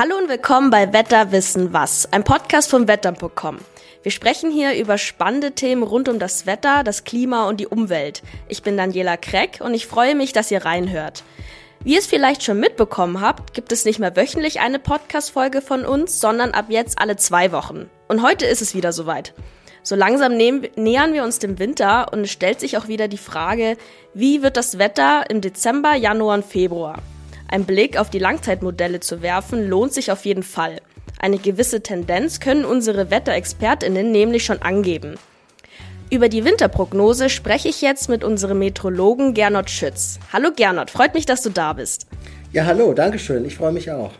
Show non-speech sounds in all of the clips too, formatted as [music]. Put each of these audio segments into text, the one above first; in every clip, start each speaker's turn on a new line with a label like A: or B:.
A: Hallo und willkommen bei Wetter wissen was, ein Podcast vom Wetter.com. Wir sprechen hier über spannende Themen rund um das Wetter, das Klima und die Umwelt. Ich bin Daniela Kreck und ich freue mich, dass ihr reinhört. Wie ihr es vielleicht schon mitbekommen habt, gibt es nicht mehr wöchentlich eine Podcast-Folge von uns, sondern ab jetzt alle zwei Wochen. Und heute ist es wieder soweit. So langsam nähern wir uns dem Winter und es stellt sich auch wieder die Frage, wie wird das Wetter im Dezember, Januar und Februar? Ein Blick auf die Langzeitmodelle zu werfen lohnt sich auf jeden Fall. Eine gewisse Tendenz können unsere Wetterexpertinnen nämlich schon angeben. Über die Winterprognose spreche ich jetzt mit unserem Metrologen Gernot Schütz. Hallo Gernot, freut mich, dass du da bist.
B: Ja, hallo, danke schön. Ich freue mich auch.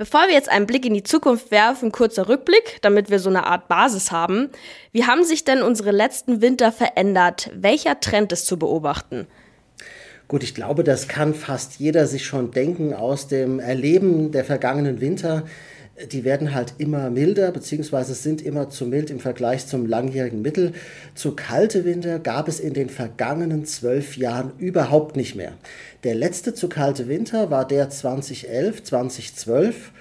A: Bevor wir jetzt einen Blick in die Zukunft werfen, kurzer Rückblick, damit wir so eine Art Basis haben. Wie haben sich denn unsere letzten Winter verändert? Welcher Trend ist zu beobachten?
B: Gut, ich glaube, das kann fast jeder sich schon denken aus dem Erleben der vergangenen Winter die werden halt immer milder, beziehungsweise sind immer zu mild im Vergleich zum langjährigen Mittel. Zu kalte Winter gab es in den vergangenen zwölf Jahren überhaupt nicht mehr. Der letzte zu kalte Winter war der 2011, 2012.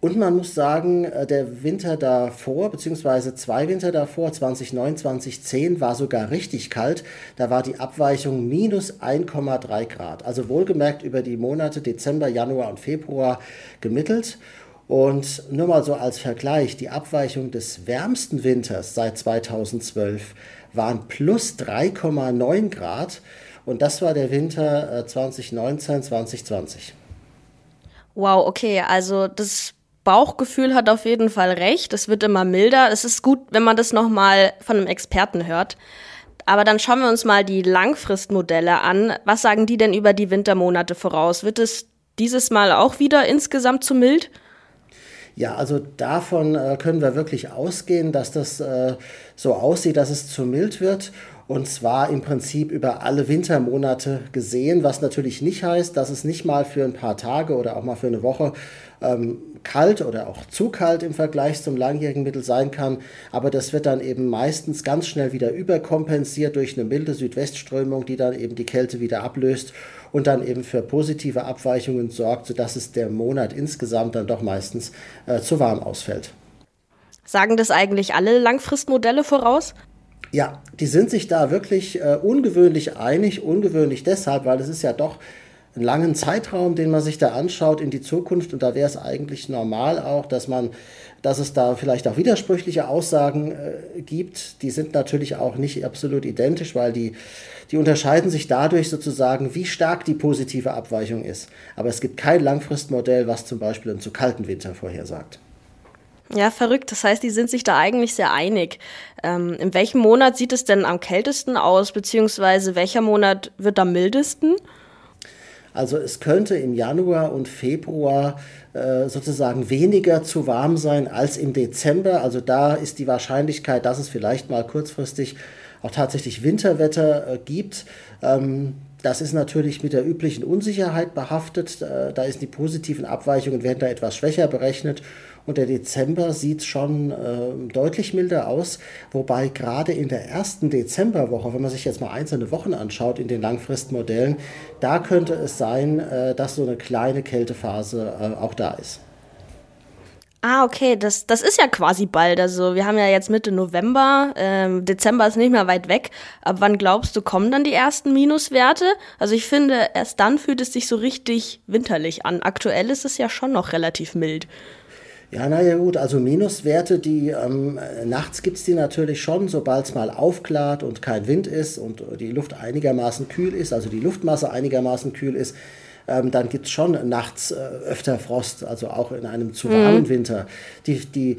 B: Und man muss sagen, äh, der Winter davor, beziehungsweise zwei Winter davor, 2009, 2010, war sogar richtig kalt. Da war die Abweichung minus 1,3 Grad. Also wohlgemerkt über die Monate Dezember, Januar und Februar gemittelt. Und nur mal so als Vergleich, die Abweichung des wärmsten Winters seit 2012 waren plus 3,9 Grad und das war der Winter 2019, äh, 2020.
A: Wow, okay, also das Bauchgefühl hat auf jeden Fall recht. Es wird immer milder. Es ist gut, wenn man das nochmal von einem Experten hört. Aber dann schauen wir uns mal die Langfristmodelle an. Was sagen die denn über die Wintermonate voraus? Wird es dieses Mal auch wieder insgesamt zu mild?
B: Ja, also davon äh, können wir wirklich ausgehen, dass das äh, so aussieht, dass es zu mild wird. Und zwar im Prinzip über alle Wintermonate gesehen, was natürlich nicht heißt, dass es nicht mal für ein paar Tage oder auch mal für eine Woche ähm, kalt oder auch zu kalt im Vergleich zum langjährigen Mittel sein kann. Aber das wird dann eben meistens ganz schnell wieder überkompensiert durch eine milde Südwestströmung, die dann eben die Kälte wieder ablöst und dann eben für positive Abweichungen sorgt, sodass es der Monat insgesamt dann doch meistens äh, zu warm ausfällt.
A: Sagen das eigentlich alle Langfristmodelle voraus?
B: Ja, die sind sich da wirklich äh, ungewöhnlich einig. Ungewöhnlich deshalb, weil es ist ja doch einen langen Zeitraum, den man sich da anschaut in die Zukunft. Und da wäre es eigentlich normal auch, dass man, dass es da vielleicht auch widersprüchliche Aussagen äh, gibt. Die sind natürlich auch nicht absolut identisch, weil die, die unterscheiden sich dadurch sozusagen, wie stark die positive Abweichung ist. Aber es gibt kein Langfristmodell, was zum Beispiel einen zu kalten Winter vorhersagt.
A: Ja, verrückt. Das heißt, die sind sich da eigentlich sehr einig. Ähm, in welchem Monat sieht es denn am kältesten aus, beziehungsweise welcher Monat wird am mildesten?
B: Also es könnte im Januar und Februar äh, sozusagen weniger zu warm sein als im Dezember. Also da ist die Wahrscheinlichkeit, dass es vielleicht mal kurzfristig auch tatsächlich Winterwetter äh, gibt. Ähm, das ist natürlich mit der üblichen Unsicherheit behaftet. Äh, da ist die positiven Abweichungen werden da etwas schwächer berechnet und der Dezember sieht schon äh, deutlich milder aus, wobei gerade in der ersten Dezemberwoche, wenn man sich jetzt mal einzelne Wochen anschaut in den Langfristmodellen, da könnte es sein, äh, dass so eine kleine Kältephase äh, auch da ist.
A: Ah, okay, das, das ist ja quasi bald. Also wir haben ja jetzt Mitte November, ähm, Dezember ist nicht mehr weit weg. Ab wann glaubst du, kommen dann die ersten Minuswerte? Also ich finde, erst dann fühlt es sich so richtig winterlich an. Aktuell ist es ja schon noch relativ mild.
B: Ja, naja gut, also Minuswerte, die ähm, nachts gibt es die natürlich schon, sobald es mal aufklart und kein Wind ist und die Luft einigermaßen kühl ist, also die Luftmasse einigermaßen kühl ist, ähm, dann gibt es schon nachts äh, öfter Frost, also auch in einem zu warmen mhm. Winter. Die, die,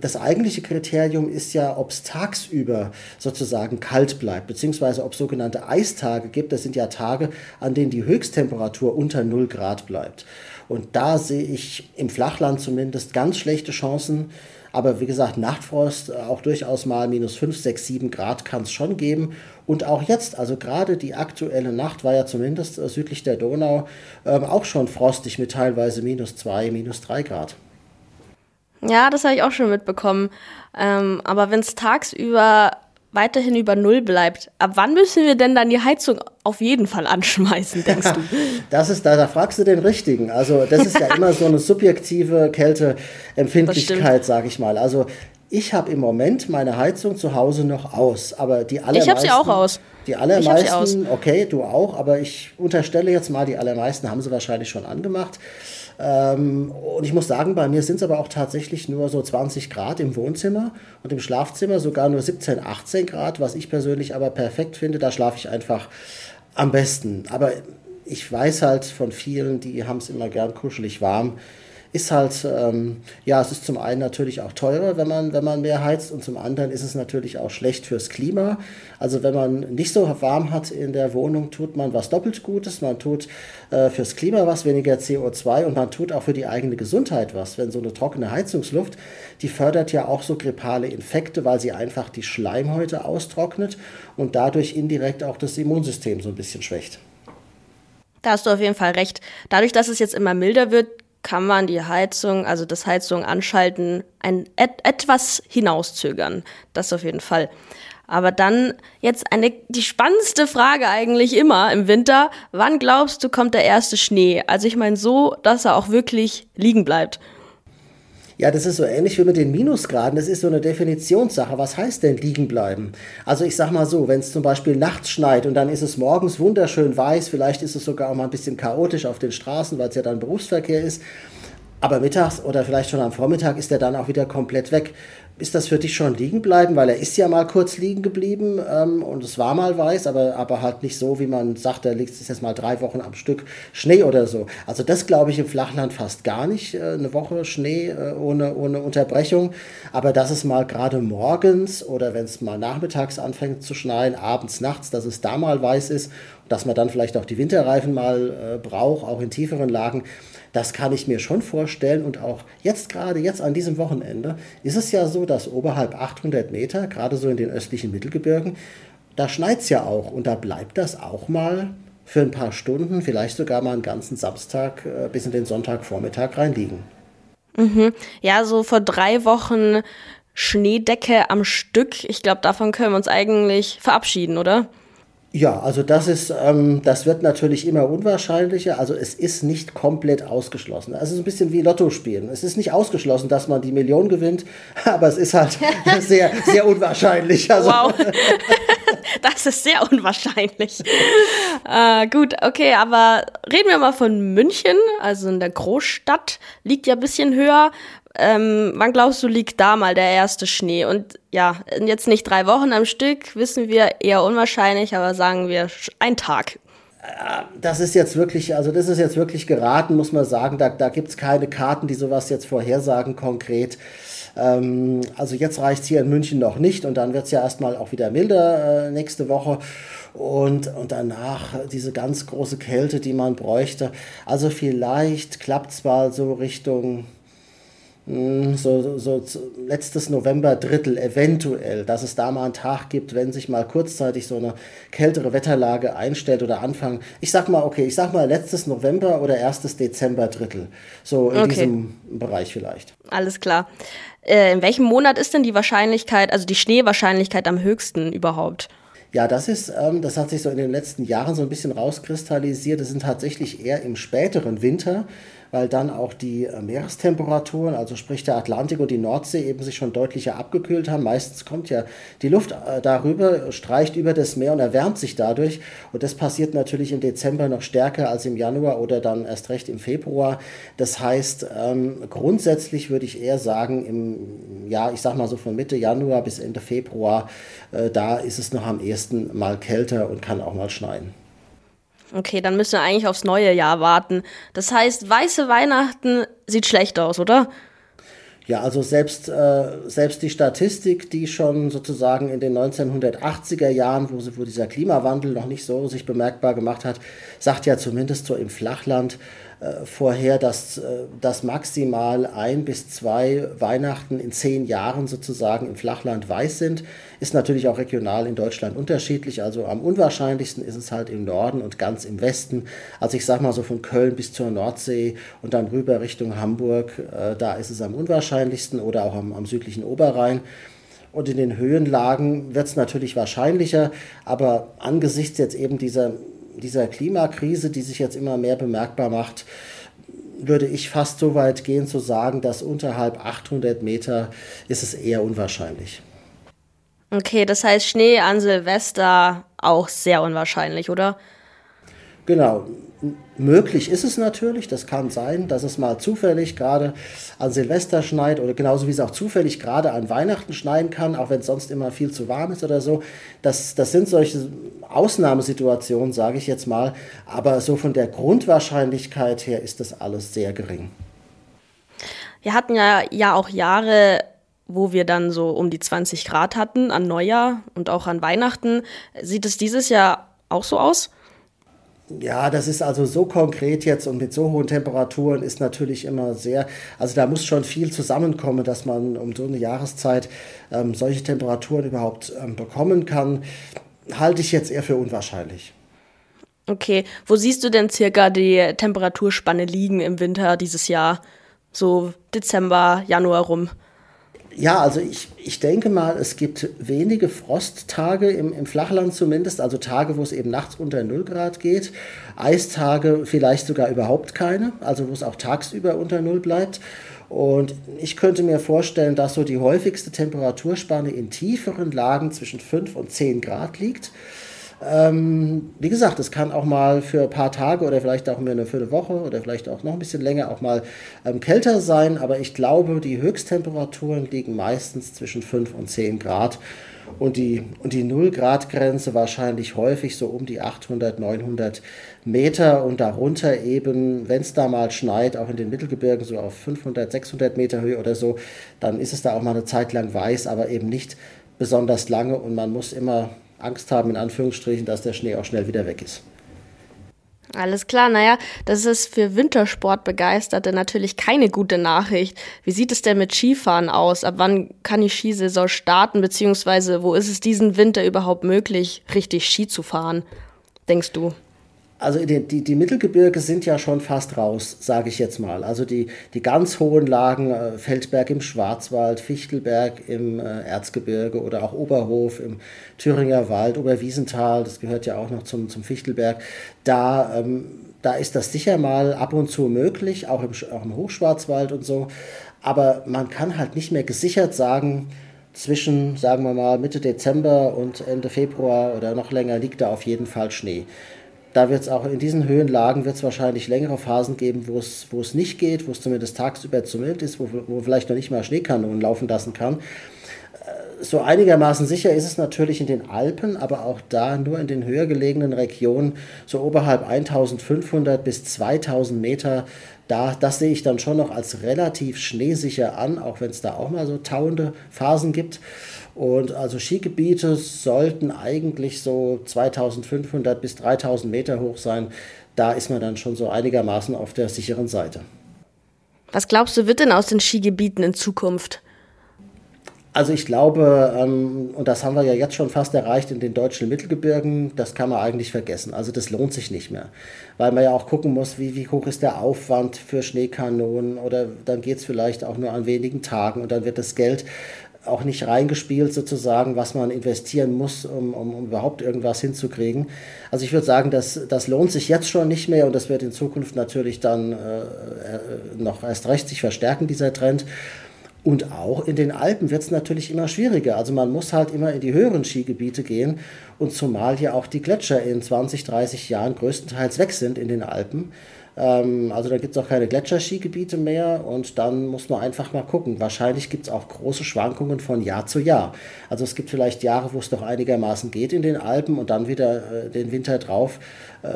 B: das eigentliche Kriterium ist ja, ob es tagsüber sozusagen kalt bleibt, beziehungsweise ob es sogenannte Eistage gibt. Das sind ja Tage, an denen die Höchsttemperatur unter 0 Grad bleibt. Und da sehe ich im Flachland zumindest ganz schlechte Chancen. Aber wie gesagt, Nachtfrost, äh, auch durchaus mal minus 5, 6, 7 Grad kann es schon geben. Und auch jetzt, also gerade die aktuelle Nacht war ja zumindest äh, südlich der Donau ähm, auch schon frostig mit teilweise minus 2, minus 3 Grad.
A: Ja, das habe ich auch schon mitbekommen. Ähm, aber wenn es tagsüber weiterhin über Null bleibt, ab wann müssen wir denn dann die Heizung auf jeden Fall anschmeißen, denkst du? [laughs]
B: das ist da, da fragst du den Richtigen. Also das ist ja [laughs] immer so eine subjektive Kälteempfindlichkeit, sage ich mal. Also ich habe im Moment meine Heizung zu Hause noch aus, aber die allermeisten.
A: Ich habe sie auch aus.
B: Die allermeisten, okay, du auch, aber ich unterstelle jetzt mal, die allermeisten haben sie wahrscheinlich schon angemacht. Ähm, und ich muss sagen, bei mir sind es aber auch tatsächlich nur so 20 Grad im Wohnzimmer und im Schlafzimmer sogar nur 17, 18 Grad, was ich persönlich aber perfekt finde. Da schlafe ich einfach am besten. Aber ich weiß halt von vielen, die haben es immer gern kuschelig warm ist halt, ähm, ja, es ist zum einen natürlich auch teurer, wenn man, wenn man mehr heizt und zum anderen ist es natürlich auch schlecht fürs Klima. Also wenn man nicht so warm hat in der Wohnung, tut man was doppelt Gutes. Man tut äh, fürs Klima was, weniger CO2 und man tut auch für die eigene Gesundheit was. Wenn so eine trockene Heizungsluft, die fördert ja auch so grippale Infekte, weil sie einfach die Schleimhäute austrocknet und dadurch indirekt auch das Immunsystem so ein bisschen schwächt.
A: Da hast du auf jeden Fall recht. Dadurch, dass es jetzt immer milder wird, kann man die Heizung, also das Heizung anschalten, ein et etwas hinauszögern. Das auf jeden Fall. Aber dann jetzt eine, die spannendste Frage eigentlich immer im Winter. Wann glaubst du, kommt der erste Schnee? Also ich meine so, dass er auch wirklich liegen bleibt.
B: Ja, das ist so ähnlich wie mit den Minusgraden. Das ist so eine Definitionssache. Was heißt denn liegen bleiben? Also ich sag mal so, wenn es zum Beispiel nachts schneit und dann ist es morgens wunderschön weiß, vielleicht ist es sogar auch mal ein bisschen chaotisch auf den Straßen, weil es ja dann Berufsverkehr ist. Aber mittags oder vielleicht schon am Vormittag ist er dann auch wieder komplett weg. Ist das für dich schon liegen bleiben? Weil er ist ja mal kurz liegen geblieben ähm, und es war mal weiß, aber, aber halt nicht so, wie man sagt, da liegt es jetzt mal drei Wochen am Stück Schnee oder so. Also das glaube ich im Flachland fast gar nicht, äh, eine Woche Schnee äh, ohne, ohne Unterbrechung. Aber dass es mal gerade morgens oder wenn es mal nachmittags anfängt zu schneien, abends, nachts, dass es da mal weiß ist, dass man dann vielleicht auch die Winterreifen mal äh, braucht, auch in tieferen Lagen. Das kann ich mir schon vorstellen und auch jetzt gerade, jetzt an diesem Wochenende, ist es ja so, dass oberhalb 800 Meter, gerade so in den östlichen Mittelgebirgen, da schneit es ja auch und da bleibt das auch mal für ein paar Stunden, vielleicht sogar mal einen ganzen Samstag äh, bis in den Sonntagvormittag reinliegen.
A: Mhm. Ja, so vor drei Wochen Schneedecke am Stück. Ich glaube, davon können wir uns eigentlich verabschieden, oder?
B: Ja, also das ist, ähm, das wird natürlich immer unwahrscheinlicher. Also es ist nicht komplett ausgeschlossen. Also es ist ein bisschen wie Lotto spielen. Es ist nicht ausgeschlossen, dass man die Million gewinnt, [laughs] aber es ist halt [laughs] sehr, sehr unwahrscheinlich. Also wow. [laughs]
A: das ist sehr unwahrscheinlich. äh, gut, okay, aber reden wir mal von München, also in der Großstadt, liegt ja ein bisschen höher. Ähm, wann glaubst du, liegt da mal der erste Schnee? Und ja, jetzt nicht drei Wochen am Stück, wissen wir eher unwahrscheinlich, aber sagen wir ein Tag.
B: Äh, das ist jetzt wirklich, also das ist jetzt wirklich geraten, muss man sagen. Da, da gibt es keine Karten, die sowas jetzt vorhersagen konkret. Ähm, also jetzt reicht es hier in München noch nicht und dann wird es ja erstmal auch wieder milder äh, nächste Woche. Und, und danach diese ganz große Kälte, die man bräuchte. Also vielleicht klappt es mal so Richtung so, so, so letztes November Drittel eventuell, dass es da mal einen Tag gibt, wenn sich mal kurzzeitig so eine kältere Wetterlage einstellt oder anfangen. Ich sag mal, okay, ich sag mal letztes November oder erstes Dezember Drittel. So in okay. diesem Bereich vielleicht.
A: Alles klar. Äh, in welchem Monat ist denn die Wahrscheinlichkeit, also die Schneewahrscheinlichkeit am höchsten überhaupt?
B: Ja, das ist, ähm, das hat sich so in den letzten Jahren so ein bisschen rauskristallisiert. Das sind tatsächlich eher im späteren Winter weil dann auch die äh, Meerestemperaturen, also sprich der Atlantik und die Nordsee, eben sich schon deutlicher abgekühlt haben. Meistens kommt ja die Luft äh, darüber, streicht über das Meer und erwärmt sich dadurch. Und das passiert natürlich im Dezember noch stärker als im Januar oder dann erst recht im Februar. Das heißt, ähm, grundsätzlich würde ich eher sagen, im, ja, ich sag mal so von Mitte Januar bis Ende Februar, äh, da ist es noch am ehesten mal kälter und kann auch mal schneien.
A: Okay, dann müssen wir eigentlich aufs neue Jahr warten. Das heißt, weiße Weihnachten sieht schlecht aus, oder?
B: Ja, also selbst, äh, selbst die Statistik, die schon sozusagen in den 1980er Jahren, wo, wo dieser Klimawandel noch nicht so sich bemerkbar gemacht hat, sagt ja zumindest so im Flachland, äh, vorher, dass, äh, dass maximal ein bis zwei Weihnachten in zehn Jahren sozusagen im Flachland weiß sind. Ist natürlich auch regional in Deutschland unterschiedlich. Also am unwahrscheinlichsten ist es halt im Norden und ganz im Westen. Also ich sag mal so von Köln bis zur Nordsee und dann rüber Richtung Hamburg, äh, da ist es am unwahrscheinlichsten oder auch am, am südlichen Oberrhein. Und in den Höhenlagen wird es natürlich wahrscheinlicher, aber angesichts jetzt eben dieser, dieser Klimakrise, die sich jetzt immer mehr bemerkbar macht, würde ich fast so weit gehen zu sagen, dass unterhalb 800 Meter ist es eher unwahrscheinlich.
A: Okay, das heißt Schnee an Silvester auch sehr unwahrscheinlich, oder?
B: Genau. Möglich ist es natürlich, das kann sein, dass es mal zufällig gerade an Silvester schneit oder genauso wie es auch zufällig gerade an Weihnachten schneien kann, auch wenn es sonst immer viel zu warm ist oder so. Das, das sind solche Ausnahmesituationen, sage ich jetzt mal, aber so von der Grundwahrscheinlichkeit her ist das alles sehr gering.
A: Wir hatten ja, ja auch Jahre, wo wir dann so um die 20 Grad hatten an Neujahr und auch an Weihnachten. Sieht es dieses Jahr auch so aus?
B: Ja, das ist also so konkret jetzt und mit so hohen Temperaturen ist natürlich immer sehr, also da muss schon viel zusammenkommen, dass man um so eine Jahreszeit ähm, solche Temperaturen überhaupt ähm, bekommen kann. Halte ich jetzt eher für unwahrscheinlich.
A: Okay, wo siehst du denn circa die Temperaturspanne liegen im Winter dieses Jahr? So Dezember, Januar rum?
B: Ja, also ich, ich denke mal, es gibt wenige Frosttage im, im Flachland zumindest, also Tage, wo es eben nachts unter 0 Grad geht. Eistage vielleicht sogar überhaupt keine, also wo es auch tagsüber unter 0 bleibt. Und ich könnte mir vorstellen, dass so die häufigste Temperaturspanne in tieferen Lagen zwischen 5 und 10 Grad liegt. Ähm, wie gesagt, es kann auch mal für ein paar Tage oder vielleicht auch für eine Woche oder vielleicht auch noch ein bisschen länger auch mal ähm, kälter sein, aber ich glaube, die Höchsttemperaturen liegen meistens zwischen 5 und 10 Grad. Und die, und die 0 Grad Grenze wahrscheinlich häufig so um die 800, 900 Meter und darunter eben, wenn es da mal schneit, auch in den Mittelgebirgen so auf 500, 600 Meter Höhe oder so, dann ist es da auch mal eine Zeit lang weiß, aber eben nicht besonders lange. Und man muss immer Angst haben, in Anführungsstrichen, dass der Schnee auch schnell wieder weg ist.
A: Alles klar, naja, das ist für Wintersportbegeisterte natürlich keine gute Nachricht. Wie sieht es denn mit Skifahren aus? Ab wann kann die Skisaison starten, beziehungsweise wo ist es diesen Winter überhaupt möglich, richtig Ski zu fahren, denkst du?
B: Also die, die, die, Mittelgebirge sind ja schon fast raus, sage ich jetzt mal. Also die, die ganz hohen Lagen, äh, Feldberg im Schwarzwald, Fichtelberg im äh, Erzgebirge oder auch Oberhof im Thüringer Wald, Oberwiesenthal, das gehört ja auch noch zum, zum Fichtelberg, da, ähm, da ist das sicher mal ab und zu möglich, auch im, auch im Hochschwarzwald und so. Aber man kann halt nicht mehr gesichert sagen, zwischen, sagen wir mal, Mitte Dezember und Ende Februar oder noch länger liegt da auf jeden Fall Schnee. Da wird es auch in diesen Höhenlagen wird es wahrscheinlich längere Phasen geben, wo es, wo es nicht geht, wo es zumindest tagsüber zu mild ist, wo, wo vielleicht noch nicht mal Schneekanonen laufen lassen kann. Äh, so einigermaßen sicher ist es natürlich in den Alpen, aber auch da nur in den höher gelegenen Regionen, so oberhalb 1500 bis 2000 Meter, da, das sehe ich dann schon noch als relativ schneesicher an, auch wenn es da auch mal so tauende Phasen gibt. Und also Skigebiete sollten eigentlich so 2500 bis 3000 Meter hoch sein. Da ist man dann schon so einigermaßen auf der sicheren Seite.
A: Was glaubst du, wird denn aus den Skigebieten in Zukunft?
B: Also ich glaube, ähm, und das haben wir ja jetzt schon fast erreicht in den deutschen Mittelgebirgen, das kann man eigentlich vergessen. Also das lohnt sich nicht mehr, weil man ja auch gucken muss, wie, wie hoch ist der Aufwand für Schneekanonen oder dann geht es vielleicht auch nur an wenigen Tagen und dann wird das Geld auch nicht reingespielt sozusagen, was man investieren muss, um, um, um überhaupt irgendwas hinzukriegen. Also ich würde sagen, das, das lohnt sich jetzt schon nicht mehr und das wird in Zukunft natürlich dann äh, äh noch erst recht sich verstärken, dieser Trend. Und auch in den Alpen wird es natürlich immer schwieriger. Also man muss halt immer in die höheren Skigebiete gehen und zumal ja auch die Gletscher in 20, 30 Jahren größtenteils weg sind in den Alpen. Ähm, also da gibt es auch keine Gletscherskigebiete mehr und dann muss man einfach mal gucken. Wahrscheinlich gibt es auch große Schwankungen von Jahr zu Jahr. Also es gibt vielleicht Jahre, wo es doch einigermaßen geht in den Alpen und dann wieder äh, den Winter drauf, äh,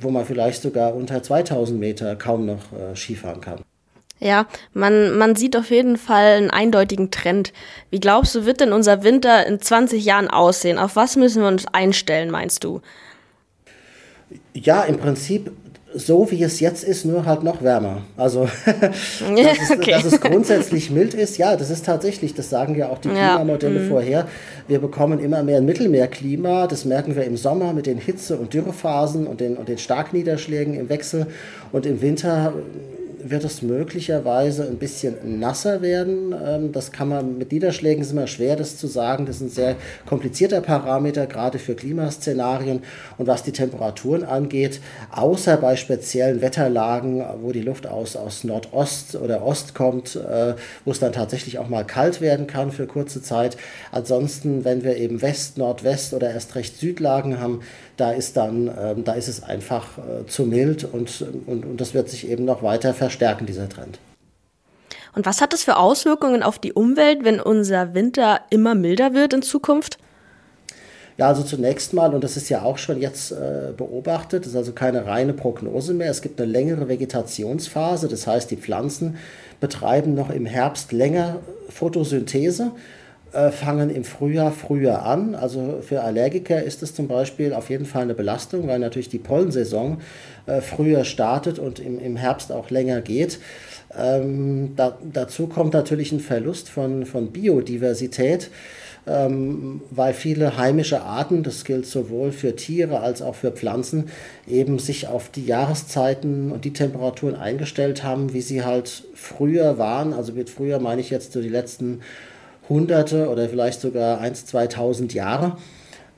B: wo man vielleicht sogar unter 2000 Meter kaum noch äh, Skifahren kann.
A: Ja, man, man sieht auf jeden Fall einen eindeutigen Trend. Wie glaubst du, wird denn unser Winter in 20 Jahren aussehen? Auf was müssen wir uns einstellen, meinst du?
B: Ja, im Prinzip so wie es jetzt ist, nur halt noch wärmer. Also, [laughs] [laughs] dass, es, okay. dass es grundsätzlich mild ist, ja, das ist tatsächlich, das sagen ja auch die Klimamodelle ja. Mhm. vorher. Wir bekommen immer mehr ein Mittelmeerklima, das merken wir im Sommer mit den Hitze- und Dürrephasen und den, und den Starkniederschlägen im Wechsel. Und im Winter wird es möglicherweise ein bisschen nasser werden. Ähm, das kann man mit Niederschlägen ist immer schwer, das zu sagen. Das ist ein sehr komplizierter Parameter, gerade für Klimaszenarien. Und was die Temperaturen angeht, außer bei speziellen Wetterlagen, wo die Luft aus, aus Nordost oder Ost kommt, äh, wo es dann tatsächlich auch mal kalt werden kann für kurze Zeit. Ansonsten, wenn wir eben West, Nordwest oder erst recht Südlagen haben, da ist dann, ähm, da ist es einfach äh, zu mild und, und, und das wird sich eben noch weiter verstärken, dieser Trend.
A: Und was hat das für Auswirkungen auf die Umwelt, wenn unser Winter immer milder wird in Zukunft?
B: Ja, also zunächst mal, und das ist ja auch schon jetzt äh, beobachtet, das ist also keine reine Prognose mehr. Es gibt eine längere Vegetationsphase, das heißt, die Pflanzen betreiben noch im Herbst länger Photosynthese fangen im Frühjahr früher an. Also für Allergiker ist es zum Beispiel auf jeden Fall eine Belastung, weil natürlich die Pollensaison äh, früher startet und im, im Herbst auch länger geht. Ähm, da, dazu kommt natürlich ein Verlust von, von Biodiversität, ähm, weil viele heimische Arten, das gilt sowohl für Tiere als auch für Pflanzen, eben sich auf die Jahreszeiten und die Temperaturen eingestellt haben, wie sie halt früher waren. Also mit früher meine ich jetzt so die letzten Hunderte oder vielleicht sogar 1.000, 2.000 Jahre,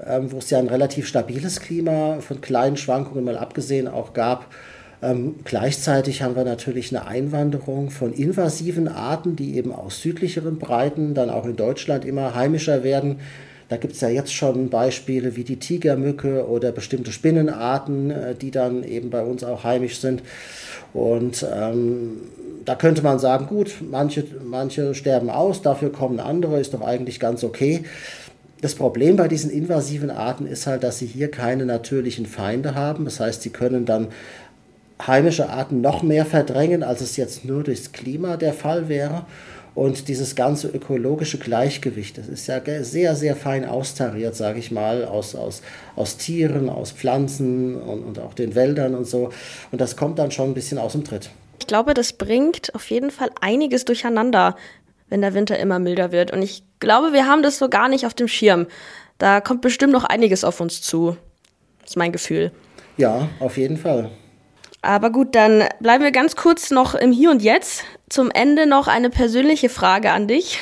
B: ähm, wo es ja ein relativ stabiles Klima von kleinen Schwankungen mal abgesehen auch gab. Ähm, gleichzeitig haben wir natürlich eine Einwanderung von invasiven Arten, die eben aus südlicheren Breiten dann auch in Deutschland immer heimischer werden. Da gibt es ja jetzt schon Beispiele wie die Tigermücke oder bestimmte Spinnenarten, äh, die dann eben bei uns auch heimisch sind. Und ähm, da könnte man sagen, gut, manche, manche sterben aus, dafür kommen andere, ist doch eigentlich ganz okay. Das Problem bei diesen invasiven Arten ist halt, dass sie hier keine natürlichen Feinde haben. Das heißt, sie können dann heimische Arten noch mehr verdrängen, als es jetzt nur durchs Klima der Fall wäre. Und dieses ganze ökologische Gleichgewicht, das ist ja sehr, sehr fein austariert, sage ich mal, aus, aus, aus Tieren, aus Pflanzen und, und auch den Wäldern und so. Und das kommt dann schon ein bisschen aus dem Tritt.
A: Ich glaube, das bringt auf jeden Fall einiges durcheinander, wenn der Winter immer milder wird. Und ich glaube, wir haben das so gar nicht auf dem Schirm. Da kommt bestimmt noch einiges auf uns zu. Das ist mein Gefühl.
B: Ja, auf jeden Fall.
A: Aber gut, dann bleiben wir ganz kurz noch im Hier und Jetzt. Zum Ende noch eine persönliche Frage an dich.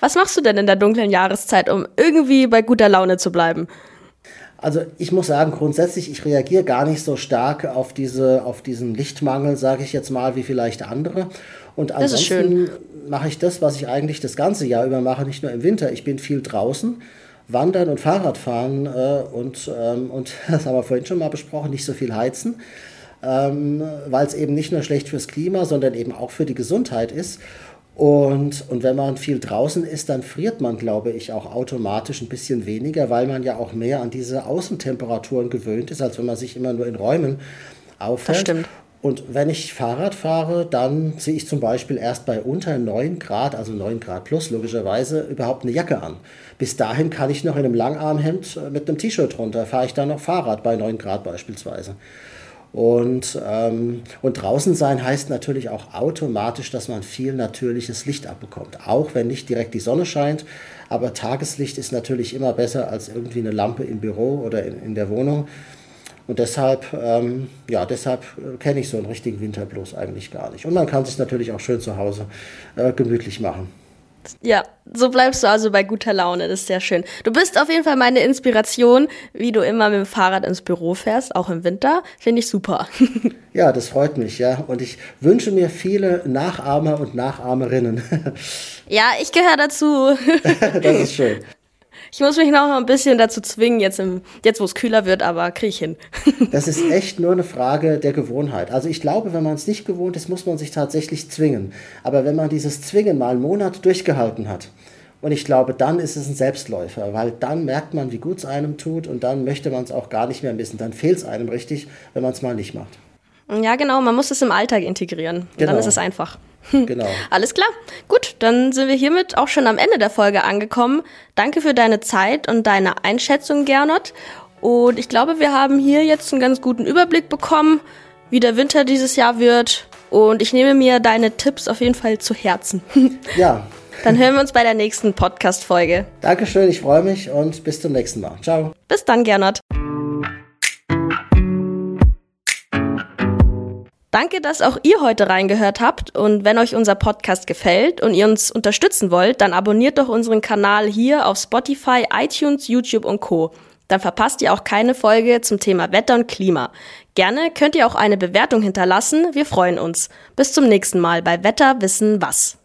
A: Was machst du denn in der dunklen Jahreszeit, um irgendwie bei guter Laune zu bleiben?
B: Also ich muss sagen, grundsätzlich, ich reagiere gar nicht so stark auf, diese, auf diesen Lichtmangel, sage ich jetzt mal, wie vielleicht andere. Und ansonsten mache ich das, was ich eigentlich das ganze Jahr über mache, nicht nur im Winter. Ich bin viel draußen, wandern und Fahrradfahren äh, und, ähm, und [laughs] das haben wir vorhin schon mal besprochen, nicht so viel heizen, ähm, weil es eben nicht nur schlecht fürs Klima, sondern eben auch für die Gesundheit ist. Und, und wenn man viel draußen ist, dann friert man, glaube ich, auch automatisch ein bisschen weniger, weil man ja auch mehr an diese Außentemperaturen gewöhnt ist, als wenn man sich immer nur in Räumen aufhält. Das
A: stimmt.
B: Und wenn ich Fahrrad fahre, dann ziehe ich zum Beispiel erst bei unter 9 Grad, also 9 Grad plus logischerweise, überhaupt eine Jacke an. Bis dahin kann ich noch in einem Langarmhemd mit einem T-Shirt runter, fahre ich dann noch Fahrrad bei 9 Grad beispielsweise. Und, ähm, und draußen sein heißt natürlich auch automatisch, dass man viel natürliches Licht abbekommt. Auch wenn nicht direkt die Sonne scheint. Aber Tageslicht ist natürlich immer besser als irgendwie eine Lampe im Büro oder in, in der Wohnung. Und deshalb, ähm, ja, deshalb äh, kenne ich so einen richtigen Winterblues eigentlich gar nicht. Und man kann sich natürlich auch schön zu Hause äh, gemütlich machen.
A: Ja, so bleibst du also bei guter Laune. Das ist sehr schön. Du bist auf jeden Fall meine Inspiration, wie du immer mit dem Fahrrad ins Büro fährst, auch im Winter. Finde ich super. [laughs]
B: ja, das freut mich, ja. Und ich wünsche mir viele Nachahmer und Nachahmerinnen. [laughs]
A: ja, ich gehöre dazu. [laughs]
B: das ist schön.
A: Ich muss mich noch ein bisschen dazu zwingen, jetzt, im, jetzt wo es kühler wird, aber kriege ich hin. [laughs]
B: das ist echt nur eine Frage der Gewohnheit. Also ich glaube, wenn man es nicht gewohnt ist, muss man sich tatsächlich zwingen. Aber wenn man dieses Zwingen mal einen Monat durchgehalten hat, und ich glaube, dann ist es ein Selbstläufer, weil dann merkt man, wie gut es einem tut und dann möchte man es auch gar nicht mehr missen. Dann fehlt es einem richtig, wenn man es mal nicht macht.
A: Ja, genau, man muss es im Alltag integrieren. Genau. Dann ist es einfach.
B: Genau.
A: Alles klar. Gut, dann sind wir hiermit auch schon am Ende der Folge angekommen. Danke für deine Zeit und deine Einschätzung, Gernot. Und ich glaube, wir haben hier jetzt einen ganz guten Überblick bekommen, wie der Winter dieses Jahr wird. Und ich nehme mir deine Tipps auf jeden Fall zu Herzen. [laughs]
B: Ja.
A: Dann hören wir uns bei der nächsten Podcast-Folge.
B: Dankeschön, ich freue mich und bis zum nächsten Mal. Ciao.
A: Bis dann, Gernot. Danke, dass auch ihr heute reingehört habt und wenn euch unser Podcast gefällt und ihr uns unterstützen wollt, dann abonniert doch unseren Kanal hier auf Spotify, iTunes, YouTube und Co. Dann verpasst ihr auch keine Folge zum Thema Wetter und Klima. Gerne könnt ihr auch eine Bewertung hinterlassen, wir freuen uns. Bis zum nächsten Mal bei Wetter wissen was.